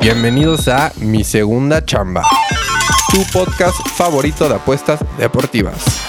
Bienvenidos a Mi Segunda Chamba, tu podcast favorito de apuestas deportivas.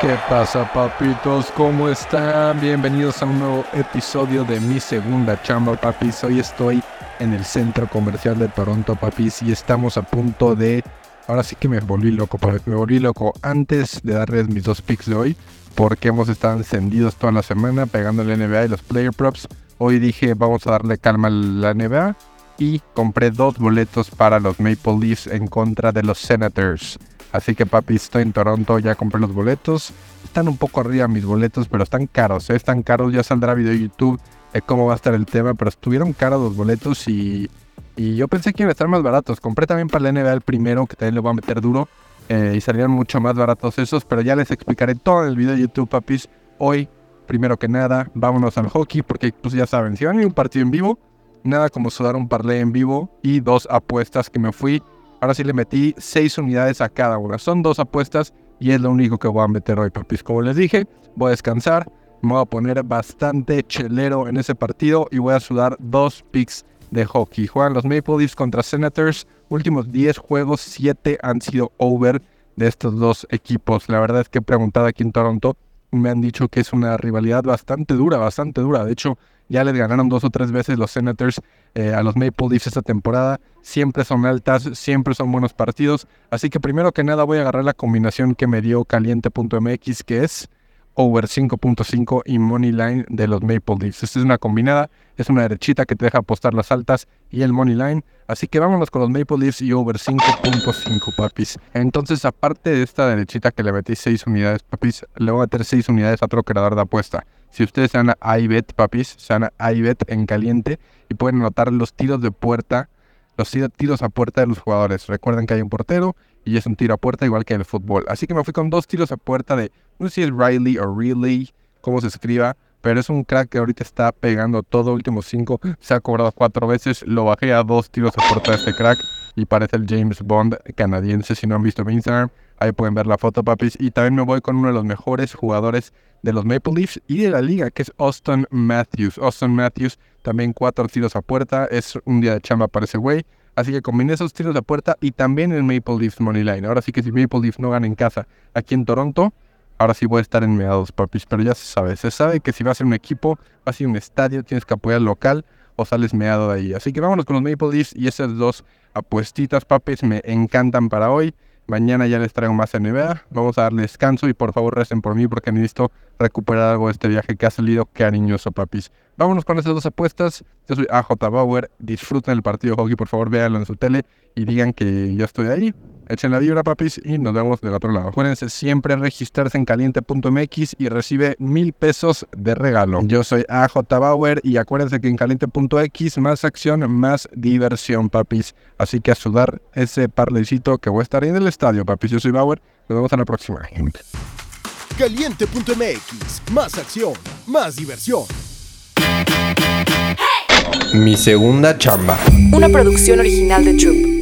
¿Qué pasa, papitos? ¿Cómo están? Bienvenidos a un nuevo episodio de Mi Segunda Chamba, papis. Hoy estoy en el centro comercial de Toronto, papis, y estamos a punto de. Ahora sí que me volví loco, papis. Me volví loco antes de darles mis dos picks de hoy, porque hemos estado encendidos toda la semana pegando el NBA y los player props. Hoy dije, vamos a darle calma a la NBA y compré dos boletos para los Maple Leafs en contra de los Senators. Así que papi, estoy en Toronto, ya compré los boletos. Están un poco arriba mis boletos, pero están caros, ¿eh? están caros. Ya saldrá video de YouTube de cómo va a estar el tema, pero estuvieron caros los boletos y, y yo pensé que iban a estar más baratos. Compré también para la NBA el primero, que también lo voy a meter duro. Eh, y salieron mucho más baratos esos, pero ya les explicaré todo en el video de YouTube, papis. Hoy, primero que nada, vámonos al hockey, porque pues ya saben, si van a ir un partido en vivo, nada como sudar un parlay en vivo y dos apuestas que me fui. Ahora sí le metí seis unidades a cada una. Son dos apuestas y es lo único que voy a meter hoy, papis. Como les dije, voy a descansar, me voy a poner bastante chelero en ese partido y voy a sudar dos picks de hockey. Juegan los Maple Leafs contra Senators. Últimos 10 juegos, 7 han sido over de estos dos equipos. La verdad es que he preguntado aquí en Toronto. Me han dicho que es una rivalidad bastante dura, bastante dura. De hecho, ya les ganaron dos o tres veces los Senators eh, a los Maple Leafs esta temporada. Siempre son altas, siempre son buenos partidos. Así que primero que nada voy a agarrar la combinación que me dio caliente.mx, que es over 5.5 y money line de los Maple Leafs. Esta es una combinada, es una derechita que te deja apostar las altas y el money line. Así que vámonos con los Maple Leafs y over 5.5, papis. Entonces, aparte de esta derechita que le metí 6 unidades, papis, le voy a meter 6 unidades a otro creador de apuesta. Si ustedes se van a iBet, papis, se van a iBet en caliente y pueden anotar los tiros de puerta, los tiros a puerta de los jugadores. Recuerden que hay un portero y es un tiro a puerta igual que en el fútbol. Así que me fui con dos tiros a puerta de, no sé si es Riley o Riley, cómo se escriba, pero es un crack que ahorita está pegando todo, últimos cinco, se ha cobrado cuatro veces, lo bajé a dos tiros a puerta de este crack y parece el James Bond canadiense, si no han visto mi Instagram, ahí pueden ver la foto, papis. Y también me voy con uno de los mejores jugadores de los Maple Leafs y de la liga, que es Austin Matthews. Austin Matthews, también cuatro tiros a puerta, es un día de chamba para ese güey. Así que combiné esos tiros a puerta y también el Maple Leafs Money Line. Ahora sí que si Maple Leafs no gana en casa aquí en Toronto, ahora sí voy a estar en meados, papis. Pero ya se sabe, se sabe que si vas a un equipo, vas a un estadio, tienes que apoyar al local o sales meado de ahí. Así que vámonos con los Maple Leafs y esas dos apuestitas, papis, me encantan para hoy. Mañana ya les traigo más NBA. Vamos a darle descanso y por favor recen por mí porque necesito recuperar algo de este viaje que ha salido cariñoso, papis. Vámonos con esas dos apuestas. Yo soy AJ Bauer. Disfruten el partido hockey, por favor, véanlo en su tele y digan que yo estoy ahí. Echen la vibra, papis, y nos vemos del otro lado. Acuérdense siempre registrarse en caliente.mx y recibe mil pesos de regalo. Yo soy AJ Bauer y acuérdense que en caliente.x más acción, más diversión, papis. Así que a sudar ese parlecito que voy a estar ahí en el estadio, papis. Yo soy Bauer. Nos vemos en la próxima. Caliente.mx, más acción, más diversión. Mi segunda chamba. Una producción original de Troop.